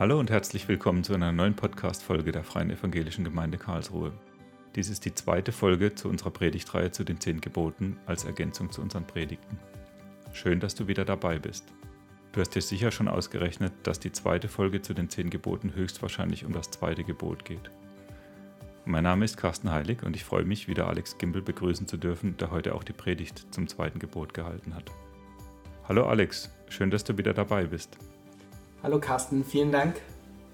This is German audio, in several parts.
Hallo und herzlich willkommen zu einer neuen Podcast-Folge der Freien Evangelischen Gemeinde Karlsruhe. Dies ist die zweite Folge zu unserer Predigtreihe zu den zehn Geboten als Ergänzung zu unseren Predigten. Schön, dass du wieder dabei bist. Du hast dir sicher schon ausgerechnet, dass die zweite Folge zu den zehn Geboten höchstwahrscheinlich um das zweite Gebot geht. Mein Name ist Carsten Heilig und ich freue mich, wieder Alex Gimbel begrüßen zu dürfen, der heute auch die Predigt zum zweiten Gebot gehalten hat. Hallo Alex, schön, dass du wieder dabei bist. Hallo Carsten, vielen Dank.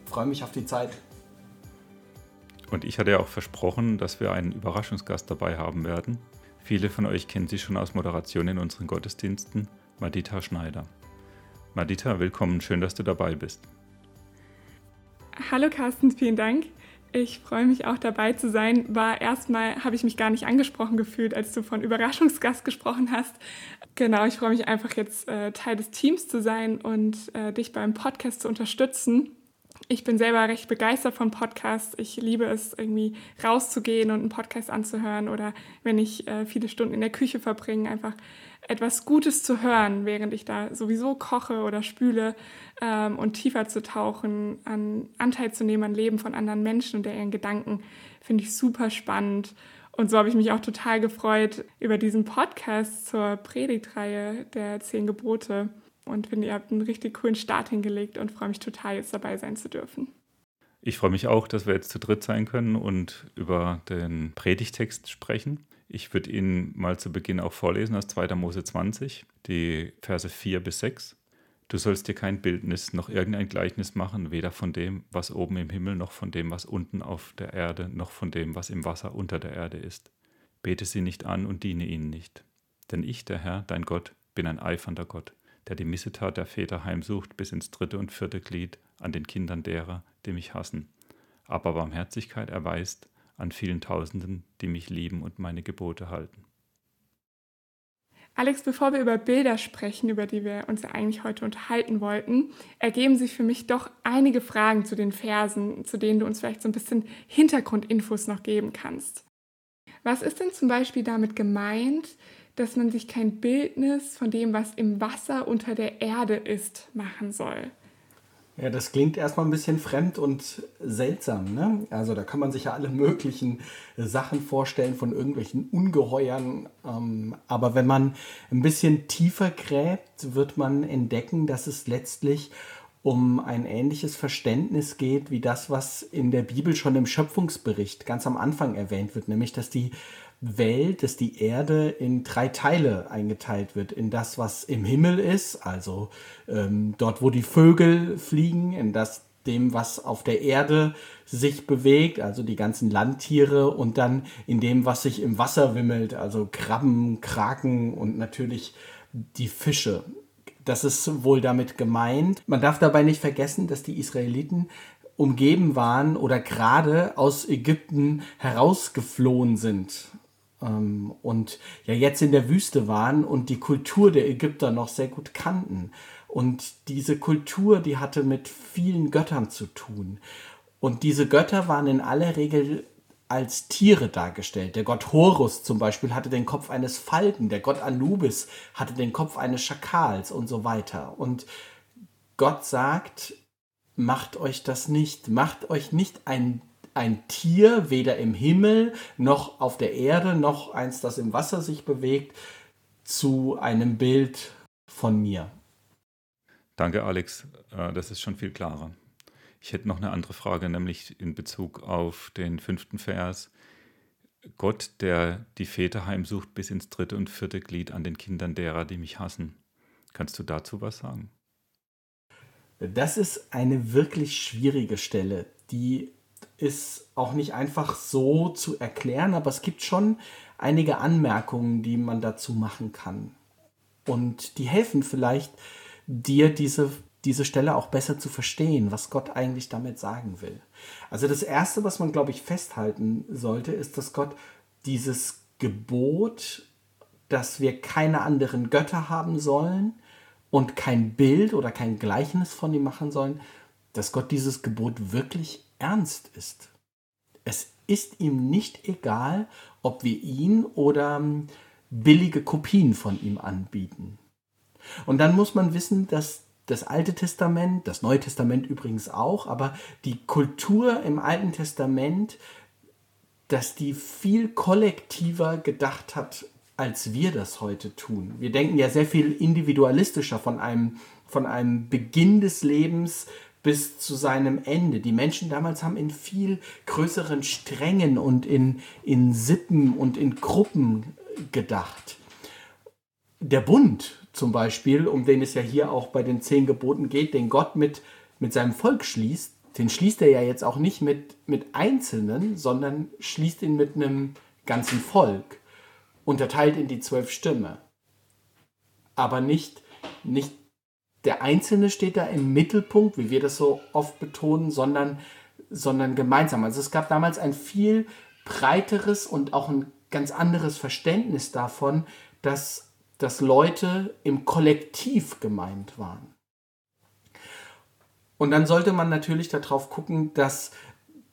Ich freue mich auf die Zeit. Und ich hatte ja auch versprochen, dass wir einen Überraschungsgast dabei haben werden. Viele von euch kennen sie schon aus Moderation in unseren Gottesdiensten, Madita Schneider. Madita, willkommen, schön, dass du dabei bist. Hallo Carsten, vielen Dank. Ich freue mich auch dabei zu sein. War erstmal, habe ich mich gar nicht angesprochen gefühlt, als du von Überraschungsgast gesprochen hast. Genau, ich freue mich einfach jetzt äh, Teil des Teams zu sein und äh, dich beim Podcast zu unterstützen. Ich bin selber recht begeistert von Podcasts. Ich liebe es, irgendwie rauszugehen und einen Podcast anzuhören oder wenn ich äh, viele Stunden in der Küche verbringe, einfach etwas Gutes zu hören, während ich da sowieso koche oder spüle ähm, und tiefer zu tauchen, an Anteil zu nehmen an Leben von anderen Menschen und ihren Gedanken, finde ich super spannend. Und so habe ich mich auch total gefreut über diesen Podcast zur Predigtreihe der zehn Gebote und finde, ihr habt einen richtig coolen Start hingelegt und freue mich total, jetzt dabei sein zu dürfen. Ich freue mich auch, dass wir jetzt zu dritt sein können und über den Predigtext sprechen. Ich würde ihn mal zu Beginn auch vorlesen aus 2. Mose 20, die Verse 4 bis 6. Du sollst dir kein Bildnis noch irgendein Gleichnis machen, weder von dem, was oben im Himmel, noch von dem, was unten auf der Erde, noch von dem, was im Wasser unter der Erde ist. Bete sie nicht an und diene ihnen nicht. Denn ich, der Herr, dein Gott, bin ein eifernder Gott, der die Missetat der Väter heimsucht bis ins dritte und vierte Glied an den Kindern derer, die mich hassen, aber Barmherzigkeit erweist an vielen Tausenden, die mich lieben und meine Gebote halten. Alex, bevor wir über Bilder sprechen, über die wir uns ja eigentlich heute unterhalten wollten, ergeben sich für mich doch einige Fragen zu den Versen, zu denen du uns vielleicht so ein bisschen Hintergrundinfos noch geben kannst. Was ist denn zum Beispiel damit gemeint, dass man sich kein Bildnis von dem, was im Wasser unter der Erde ist, machen soll? Ja, das klingt erstmal ein bisschen fremd und seltsam. Ne? Also da kann man sich ja alle möglichen Sachen vorstellen von irgendwelchen Ungeheuern. Ähm, aber wenn man ein bisschen tiefer gräbt, wird man entdecken, dass es letztlich um ein ähnliches Verständnis geht wie das, was in der Bibel schon im Schöpfungsbericht ganz am Anfang erwähnt wird, nämlich dass die Welt, dass die Erde in drei Teile eingeteilt wird. In das, was im Himmel ist, also ähm, dort, wo die Vögel fliegen, in das dem, was auf der Erde sich bewegt, also die ganzen Landtiere und dann in dem, was sich im Wasser wimmelt, also Krabben, Kraken und natürlich die Fische. Das ist wohl damit gemeint. Man darf dabei nicht vergessen, dass die Israeliten umgeben waren oder gerade aus Ägypten herausgeflohen sind und ja jetzt in der Wüste waren und die Kultur der Ägypter noch sehr gut kannten. Und diese Kultur, die hatte mit vielen Göttern zu tun. Und diese Götter waren in aller Regel als Tiere dargestellt. Der Gott Horus zum Beispiel hatte den Kopf eines Falken, der Gott Anubis hatte den Kopf eines Schakals und so weiter. Und Gott sagt, macht euch das nicht, macht euch nicht ein ein Tier, weder im Himmel noch auf der Erde, noch eins, das im Wasser sich bewegt, zu einem Bild von mir. Danke, Alex. Äh, das ist schon viel klarer. Ich hätte noch eine andere Frage, nämlich in Bezug auf den fünften Vers. Gott, der die Väter heimsucht bis ins dritte und vierte Glied an den Kindern derer, die mich hassen. Kannst du dazu was sagen? Das ist eine wirklich schwierige Stelle, die ist auch nicht einfach so zu erklären, aber es gibt schon einige Anmerkungen, die man dazu machen kann. Und die helfen vielleicht dir diese, diese Stelle auch besser zu verstehen, was Gott eigentlich damit sagen will. Also das Erste, was man, glaube ich, festhalten sollte, ist, dass Gott dieses Gebot, dass wir keine anderen Götter haben sollen und kein Bild oder kein Gleichnis von ihm machen sollen, dass Gott dieses Gebot wirklich ernst ist. Es ist ihm nicht egal, ob wir ihn oder billige Kopien von ihm anbieten. Und dann muss man wissen, dass das Alte Testament, das Neue Testament übrigens auch, aber die Kultur im Alten Testament, dass die viel kollektiver gedacht hat, als wir das heute tun. Wir denken ja sehr viel individualistischer von einem, von einem Beginn des Lebens bis zu seinem Ende. Die Menschen damals haben in viel größeren Strängen und in, in Sippen und in Gruppen gedacht. Der Bund zum Beispiel, um den es ja hier auch bei den zehn Geboten geht, den Gott mit, mit seinem Volk schließt, den schließt er ja jetzt auch nicht mit, mit Einzelnen, sondern schließt ihn mit einem ganzen Volk, unterteilt in die zwölf Stämme. Aber nicht, nicht der Einzelne steht da im Mittelpunkt, wie wir das so oft betonen, sondern, sondern gemeinsam. Also es gab damals ein viel breiteres und auch ein ganz anderes Verständnis davon, dass dass Leute im Kollektiv gemeint waren. Und dann sollte man natürlich darauf gucken, dass,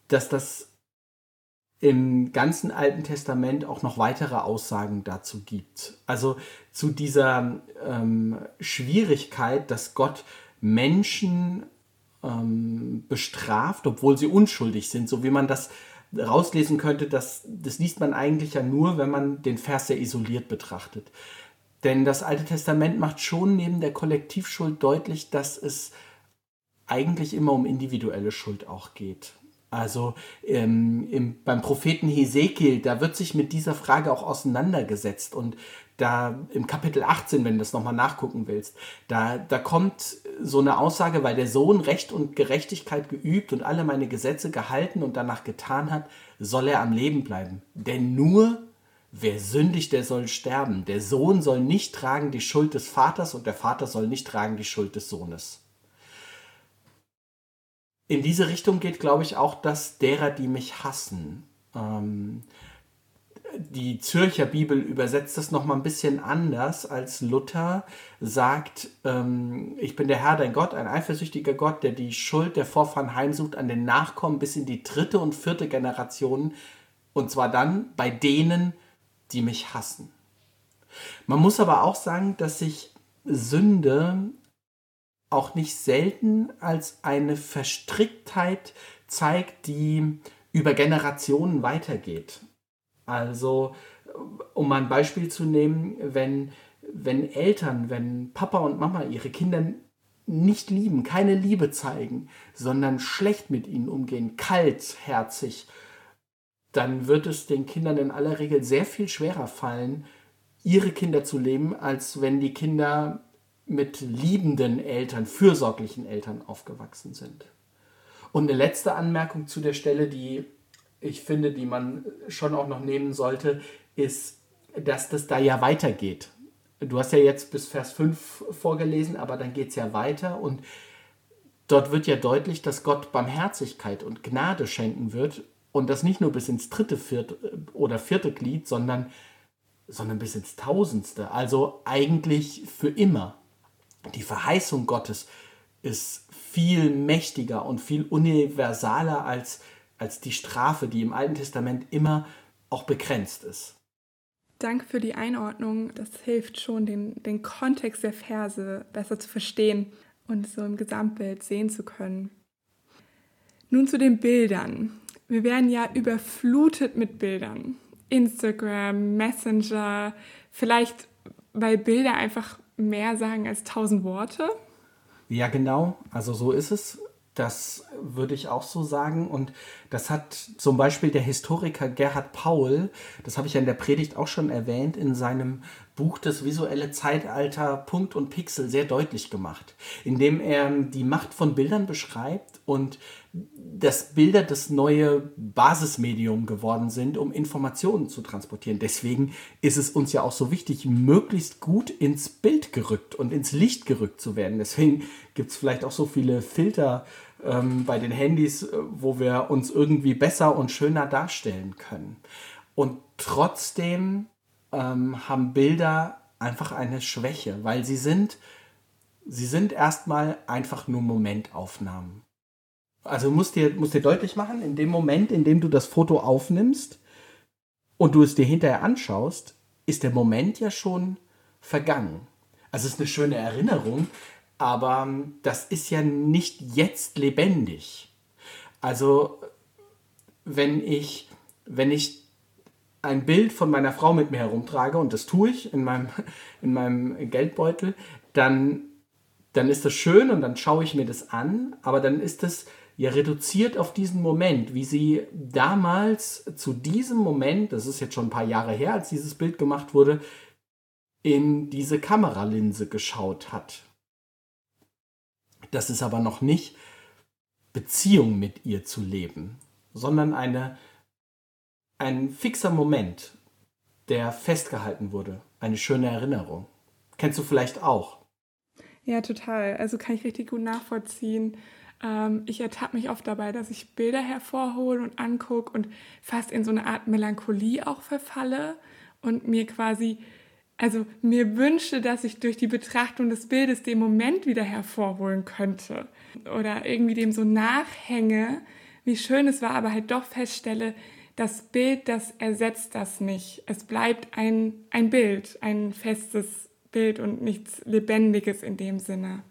dass das im ganzen Alten Testament auch noch weitere Aussagen dazu gibt. Also zu dieser ähm, Schwierigkeit, dass Gott Menschen ähm, bestraft, obwohl sie unschuldig sind, so wie man das rauslesen könnte, das, das liest man eigentlich ja nur, wenn man den Vers sehr isoliert betrachtet. Denn das Alte Testament macht schon neben der Kollektivschuld deutlich, dass es eigentlich immer um individuelle Schuld auch geht. Also ähm, im, beim Propheten Hesekiel, da wird sich mit dieser Frage auch auseinandergesetzt. Und da im Kapitel 18, wenn du das nochmal nachgucken willst, da, da kommt so eine Aussage, weil der Sohn Recht und Gerechtigkeit geübt und alle meine Gesetze gehalten und danach getan hat, soll er am Leben bleiben. Denn nur Wer sündigt, der soll sterben. Der Sohn soll nicht tragen die Schuld des Vaters und der Vater soll nicht tragen die Schuld des Sohnes. In diese Richtung geht, glaube ich, auch das derer, die mich hassen. Ähm, die Zürcher Bibel übersetzt das nochmal ein bisschen anders, als Luther sagt, ähm, ich bin der Herr, dein Gott, ein eifersüchtiger Gott, der die Schuld der Vorfahren heimsucht an den Nachkommen bis in die dritte und vierte Generation, und zwar dann bei denen, die mich hassen. Man muss aber auch sagen, dass sich Sünde auch nicht selten als eine Verstricktheit zeigt, die über Generationen weitergeht. Also, um mal ein Beispiel zu nehmen, wenn, wenn Eltern, wenn Papa und Mama ihre Kinder nicht lieben, keine Liebe zeigen, sondern schlecht mit ihnen umgehen, kaltherzig dann wird es den Kindern in aller Regel sehr viel schwerer fallen, ihre Kinder zu leben, als wenn die Kinder mit liebenden Eltern, fürsorglichen Eltern aufgewachsen sind. Und eine letzte Anmerkung zu der Stelle, die ich finde, die man schon auch noch nehmen sollte, ist, dass das da ja weitergeht. Du hast ja jetzt bis Vers 5 vorgelesen, aber dann geht es ja weiter und dort wird ja deutlich, dass Gott Barmherzigkeit und Gnade schenken wird und das nicht nur bis ins dritte, vierte oder vierte Glied, sondern, sondern bis ins tausendste. Also eigentlich für immer. Die Verheißung Gottes ist viel mächtiger und viel universaler als, als die Strafe, die im Alten Testament immer auch begrenzt ist. Danke für die Einordnung. Das hilft schon, den, den Kontext der Verse besser zu verstehen und so im Gesamtbild sehen zu können. Nun zu den Bildern wir werden ja überflutet mit Bildern. Instagram, Messenger, vielleicht weil Bilder einfach mehr sagen als tausend Worte. Ja, genau. Also so ist es. Das würde ich auch so sagen. Und das hat zum Beispiel der Historiker Gerhard Paul, das habe ich ja in der Predigt auch schon erwähnt, in seinem Buch Das visuelle Zeitalter Punkt und Pixel sehr deutlich gemacht, indem er die Macht von Bildern beschreibt und dass Bilder das neue Basismedium geworden sind, um Informationen zu transportieren. Deswegen ist es uns ja auch so wichtig, möglichst gut ins Bild gerückt und ins Licht gerückt zu werden. Deswegen gibt es vielleicht auch so viele Filter ähm, bei den Handys, äh, wo wir uns irgendwie besser und schöner darstellen können. Und trotzdem ähm, haben Bilder einfach eine Schwäche, weil sie sind, sie sind erstmal einfach nur Momentaufnahmen. Also musst dir, musst dir deutlich machen, in dem Moment, in dem du das Foto aufnimmst und du es dir hinterher anschaust, ist der Moment ja schon vergangen. Also es ist eine schöne Erinnerung, aber ähm, das ist ja nicht jetzt lebendig. Also wenn ich, wenn ich ein Bild von meiner Frau mit mir herumtrage, und das tue ich in meinem, in meinem Geldbeutel, dann, dann ist das schön und dann schaue ich mir das an, aber dann ist das ja reduziert auf diesen Moment, wie sie damals zu diesem Moment, das ist jetzt schon ein paar Jahre her, als dieses Bild gemacht wurde, in diese Kameralinse geschaut hat. Das ist aber noch nicht Beziehung mit ihr zu leben, sondern eine, ein fixer Moment, der festgehalten wurde, eine schöne Erinnerung. Kennst du vielleicht auch? Ja, total. Also kann ich richtig gut nachvollziehen. Ähm, ich ertappe mich oft dabei, dass ich Bilder hervorhole und angucke und fast in so eine Art Melancholie auch verfalle und mir quasi also mir wünsche, dass ich durch die Betrachtung des Bildes den Moment wieder hervorholen könnte oder irgendwie dem so nachhänge, wie schön es war, aber halt doch feststelle, das Bild, das ersetzt das nicht. Es bleibt ein, ein Bild, ein festes Bild und nichts Lebendiges in dem Sinne.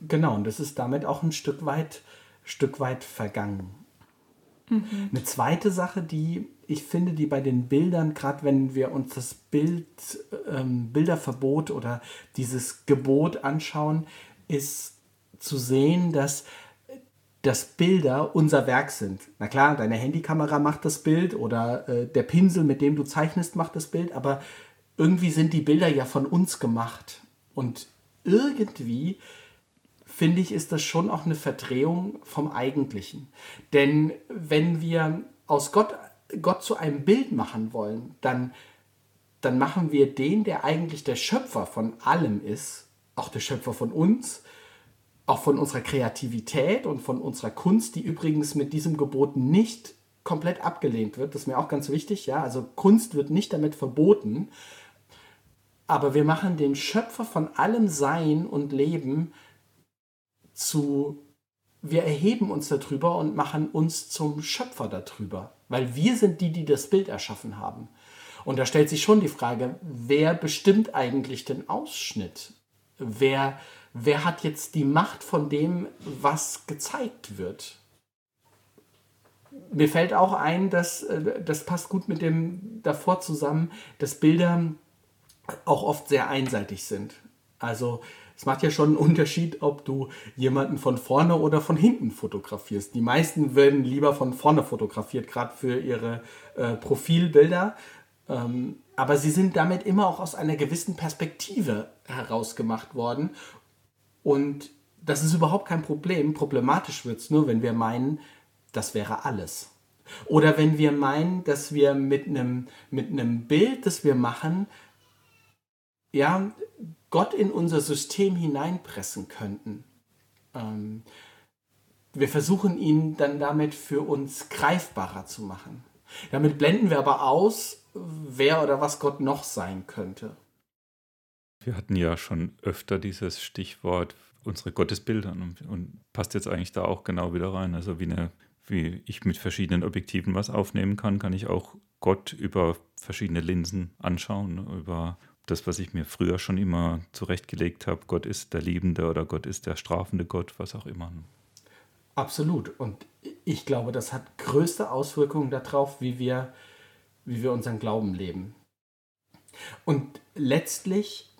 Genau, und das ist damit auch ein Stück weit, Stück weit vergangen. Mhm. Eine zweite Sache, die ich finde, die bei den Bildern, gerade wenn wir uns das Bild, ähm, Bilderverbot oder dieses Gebot anschauen, ist zu sehen, dass dass Bilder unser Werk sind. Na klar, deine Handykamera macht das Bild oder äh, der Pinsel, mit dem du zeichnest, macht das Bild, aber irgendwie sind die Bilder ja von uns gemacht. Und irgendwie finde ich, ist das schon auch eine Verdrehung vom Eigentlichen. Denn wenn wir aus Gott, Gott zu einem Bild machen wollen, dann, dann machen wir den, der eigentlich der Schöpfer von allem ist, auch der Schöpfer von uns, auch von unserer Kreativität und von unserer Kunst, die übrigens mit diesem Gebot nicht komplett abgelehnt wird. Das ist mir auch ganz wichtig, ja. Also Kunst wird nicht damit verboten. Aber wir machen den Schöpfer von allem Sein und Leben zu, wir erheben uns darüber und machen uns zum Schöpfer darüber, weil wir sind die, die das Bild erschaffen haben. Und da stellt sich schon die Frage, wer bestimmt eigentlich den Ausschnitt? Wer, wer hat jetzt die Macht von dem, was gezeigt wird? Mir fällt auch ein, dass äh, das passt gut mit dem davor zusammen, dass Bilder auch oft sehr einseitig sind. Also es macht ja schon einen Unterschied, ob du jemanden von vorne oder von hinten fotografierst. Die meisten werden lieber von vorne fotografiert, gerade für ihre äh, Profilbilder. Ähm, aber sie sind damit immer auch aus einer gewissen Perspektive herausgemacht worden. Und das ist überhaupt kein Problem. Problematisch wird es nur, wenn wir meinen, das wäre alles. Oder wenn wir meinen, dass wir mit einem mit einem Bild, das wir machen, ja, Gott in unser System hineinpressen könnten. Ähm, wir versuchen ihn dann damit für uns greifbarer zu machen. Damit blenden wir aber aus, wer oder was Gott noch sein könnte. Wir hatten ja schon öfter dieses Stichwort unsere Gottesbilder und, und passt jetzt eigentlich da auch genau wieder rein. Also wie, eine, wie ich mit verschiedenen Objektiven was aufnehmen kann, kann ich auch Gott über verschiedene Linsen anschauen, über das, was ich mir früher schon immer zurechtgelegt habe, Gott ist der Liebende oder Gott ist der strafende Gott, was auch immer. Absolut. Und ich glaube, das hat größte Auswirkungen darauf, wie wir, wie wir unseren Glauben leben. Und letztlich,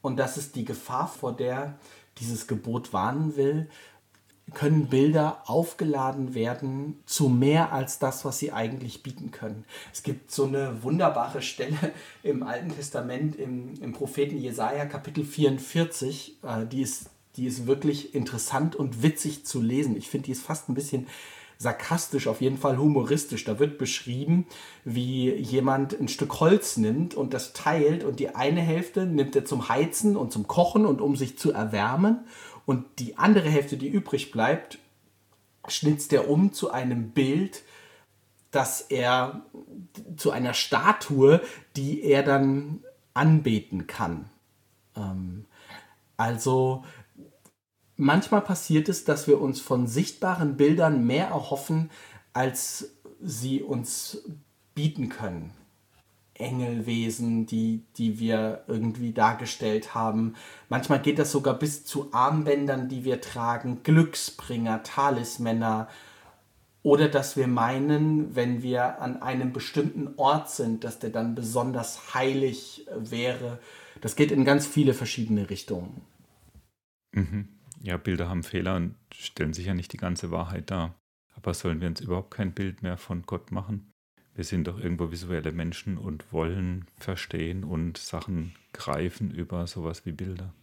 und das ist die Gefahr, vor der dieses Gebot warnen will, können Bilder aufgeladen werden zu mehr als das, was sie eigentlich bieten können. Es gibt so eine wunderbare Stelle im Alten Testament, im, im Propheten Jesaja, Kapitel 44, äh, die, ist, die ist wirklich interessant und witzig zu lesen. Ich finde, die ist fast ein bisschen sarkastisch, auf jeden Fall humoristisch. Da wird beschrieben, wie jemand ein Stück Holz nimmt und das teilt und die eine Hälfte nimmt er zum Heizen und zum Kochen und um sich zu erwärmen und die andere Hälfte, die übrig bleibt, schnitzt er um zu einem Bild, das er zu einer Statue, die er dann anbeten kann. Ähm, also manchmal passiert es, dass wir uns von sichtbaren Bildern mehr erhoffen, als sie uns bieten können. Engelwesen, die, die wir irgendwie dargestellt haben. Manchmal geht das sogar bis zu Armbändern, die wir tragen, Glücksbringer, Talismänner. Oder dass wir meinen, wenn wir an einem bestimmten Ort sind, dass der dann besonders heilig wäre. Das geht in ganz viele verschiedene Richtungen. Mhm. Ja, Bilder haben Fehler und stellen sich ja nicht die ganze Wahrheit dar. Aber sollen wir uns überhaupt kein Bild mehr von Gott machen? Wir sind doch irgendwo visuelle Menschen und wollen verstehen und Sachen greifen über sowas wie Bilder.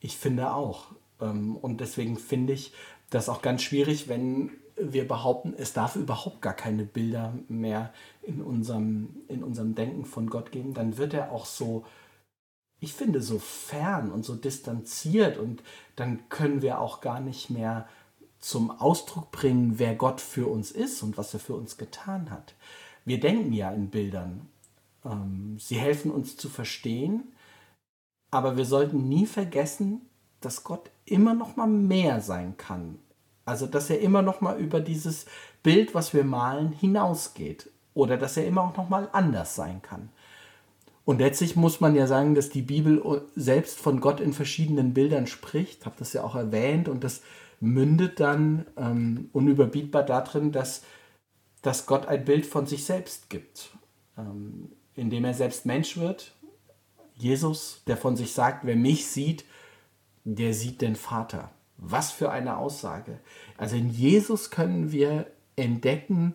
Ich finde auch. Ähm, und deswegen finde ich das auch ganz schwierig, wenn wir behaupten, es darf überhaupt gar keine Bilder mehr in unserem, in unserem Denken von Gott geben. Dann wird er auch so, ich finde, so fern und so distanziert und dann können wir auch gar nicht mehr zum Ausdruck bringen, wer Gott für uns ist und was er für uns getan hat. Wir denken ja in Bildern. Ähm, sie helfen uns zu verstehen, aber wir sollten nie vergessen, dass Gott immer noch mal mehr sein kann. Also, dass er immer noch mal über dieses Bild, was wir malen, hinausgeht oder dass er immer auch noch mal anders sein kann. Und letztlich muss man ja sagen, dass die Bibel selbst von Gott in verschiedenen Bildern spricht. Ich habe das ja auch erwähnt und das mündet dann ähm, unüberbietbar darin, dass, dass Gott ein Bild von sich selbst gibt, ähm, indem er selbst Mensch wird. Jesus, der von sich sagt, wer mich sieht, der sieht den Vater. Was für eine Aussage. Also in Jesus können wir entdecken,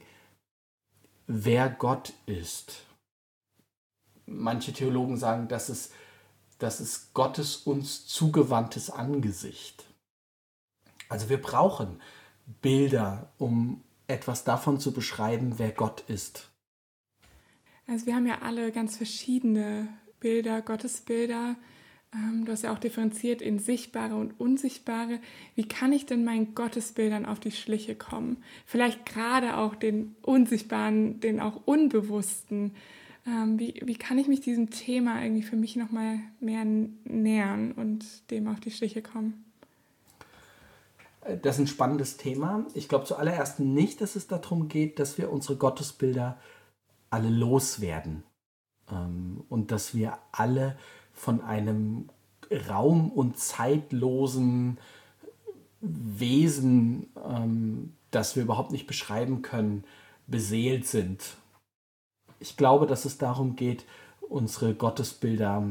wer Gott ist. Manche Theologen sagen, das ist, das ist Gottes uns zugewandtes Angesicht. Also wir brauchen Bilder, um etwas davon zu beschreiben, wer Gott ist. Also wir haben ja alle ganz verschiedene Bilder, Gottesbilder. Ähm, du hast ja auch differenziert in sichtbare und unsichtbare. Wie kann ich denn meinen Gottesbildern auf die Schliche kommen? Vielleicht gerade auch den unsichtbaren, den auch unbewussten. Ähm, wie, wie kann ich mich diesem Thema irgendwie für mich nochmal mehr nähern und dem auf die Schliche kommen? Das ist ein spannendes Thema. Ich glaube zuallererst nicht, dass es darum geht, dass wir unsere Gottesbilder alle loswerden ähm, und dass wir alle von einem raum- und zeitlosen Wesen, ähm, das wir überhaupt nicht beschreiben können, beseelt sind. Ich glaube, dass es darum geht, unsere Gottesbilder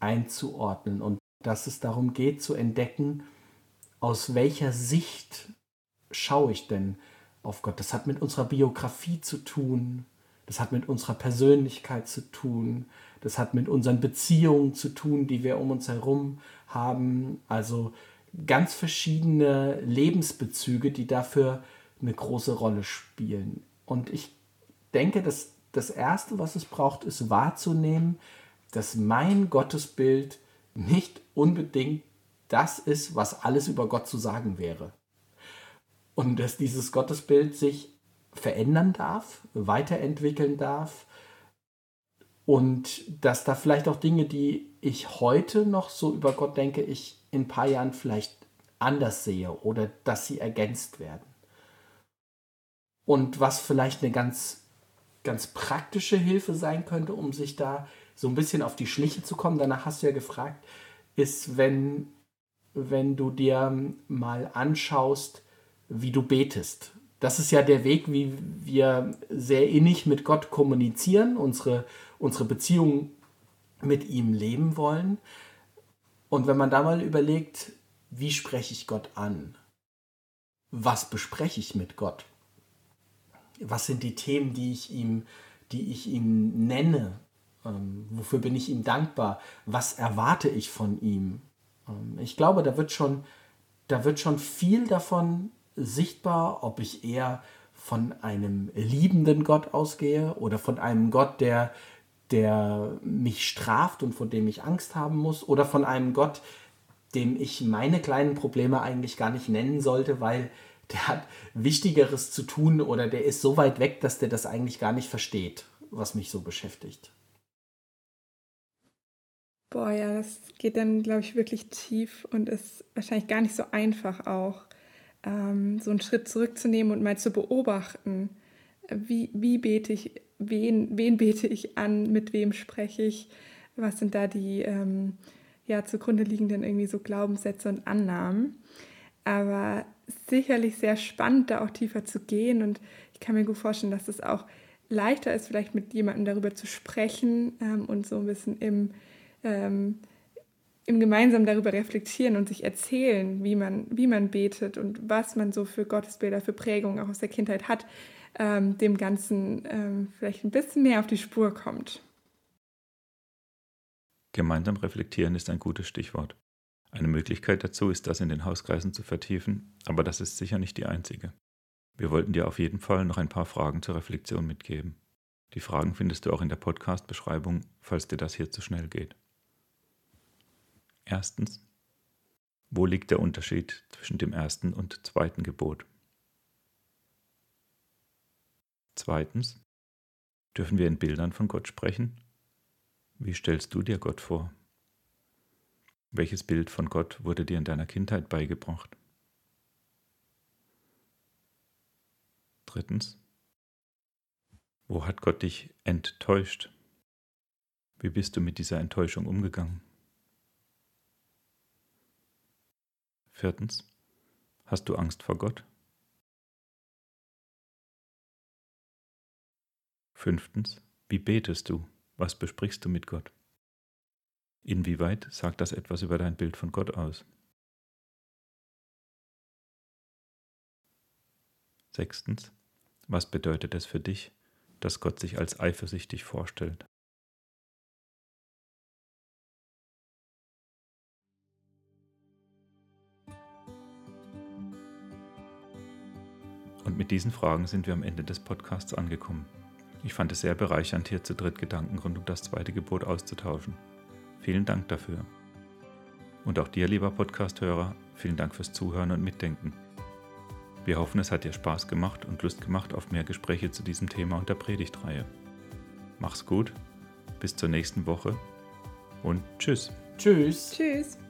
einzuordnen und dass es darum geht zu entdecken, aus welcher Sicht schaue ich denn auf Gott? Das hat mit unserer Biografie zu tun, das hat mit unserer Persönlichkeit zu tun, das hat mit unseren Beziehungen zu tun, die wir um uns herum haben. Also ganz verschiedene Lebensbezüge, die dafür eine große Rolle spielen. Und ich denke, dass das Erste, was es braucht, ist wahrzunehmen, dass mein Gottesbild nicht unbedingt das ist, was alles über Gott zu sagen wäre. Und dass dieses Gottesbild sich verändern darf, weiterentwickeln darf und dass da vielleicht auch Dinge, die ich heute noch so über Gott denke, ich in ein paar Jahren vielleicht anders sehe oder dass sie ergänzt werden. Und was vielleicht eine ganz, ganz praktische Hilfe sein könnte, um sich da so ein bisschen auf die Schliche zu kommen, danach hast du ja gefragt, ist, wenn wenn du dir mal anschaust, wie du betest. Das ist ja der Weg, wie wir sehr innig mit Gott kommunizieren, unsere, unsere Beziehung mit ihm leben wollen. Und wenn man da mal überlegt, wie spreche ich Gott an? Was bespreche ich mit Gott? Was sind die Themen, die ich ihm, die ich ihm nenne? Ähm, wofür bin ich ihm dankbar? Was erwarte ich von ihm? Ähm, ich glaube, da wird schon, da wird schon viel davon sichtbar, ob ich eher von einem liebenden Gott ausgehe oder von einem Gott, der, der mich straft und vor dem ich Angst haben muss oder von einem Gott, dem ich meine kleinen Probleme eigentlich gar nicht nennen sollte, weil der hat Wichtigeres zu tun oder der ist so weit weg, dass der das eigentlich gar nicht versteht, was mich so beschäftigt. Boah, ja, das geht dann, glaube ich, wirklich tief und ist wahrscheinlich gar nicht so einfach auch, ähm, so einen Schritt zurückzunehmen und mal zu beobachten, wie, wie bete ich wen, wen bete ich an, mit wem spreche ich, was sind da die ähm, ja, zugrunde liegenden irgendwie so Glaubenssätze und Annahmen. Aber sicherlich sehr spannend, da auch tiefer zu gehen. Und ich kann mir gut vorstellen, dass es auch leichter ist, vielleicht mit jemandem darüber zu sprechen ähm, und so ein bisschen im, ähm, im gemeinsam darüber reflektieren und sich erzählen, wie man, wie man betet und was man so für Gottesbilder, für Prägungen auch aus der Kindheit hat, ähm, dem Ganzen ähm, vielleicht ein bisschen mehr auf die Spur kommt. Gemeinsam reflektieren ist ein gutes Stichwort. Eine Möglichkeit dazu ist, das in den Hauskreisen zu vertiefen, aber das ist sicher nicht die einzige. Wir wollten dir auf jeden Fall noch ein paar Fragen zur Reflexion mitgeben. Die Fragen findest du auch in der Podcast-Beschreibung, falls dir das hier zu schnell geht. Erstens. Wo liegt der Unterschied zwischen dem ersten und zweiten Gebot? Zweitens. Dürfen wir in Bildern von Gott sprechen? Wie stellst du dir Gott vor? Welches Bild von Gott wurde dir in deiner Kindheit beigebracht? Drittens. Wo hat Gott dich enttäuscht? Wie bist du mit dieser Enttäuschung umgegangen? Viertens. Hast du Angst vor Gott? Fünftens. Wie betest du? Was besprichst du mit Gott? Inwieweit sagt das etwas über dein Bild von Gott aus? Sechstens. Was bedeutet es für dich, dass Gott sich als eifersüchtig vorstellt? Und mit diesen Fragen sind wir am Ende des Podcasts angekommen. Ich fand es sehr bereichernd, hier zu dritt Gedanken rund um das zweite Gebot auszutauschen. Vielen Dank dafür. Und auch dir, lieber Podcast-Hörer, vielen Dank fürs Zuhören und Mitdenken. Wir hoffen, es hat dir Spaß gemacht und Lust gemacht auf mehr Gespräche zu diesem Thema und der Predigtreihe. Mach's gut, bis zur nächsten Woche und tschüss. Tschüss. Tschüss.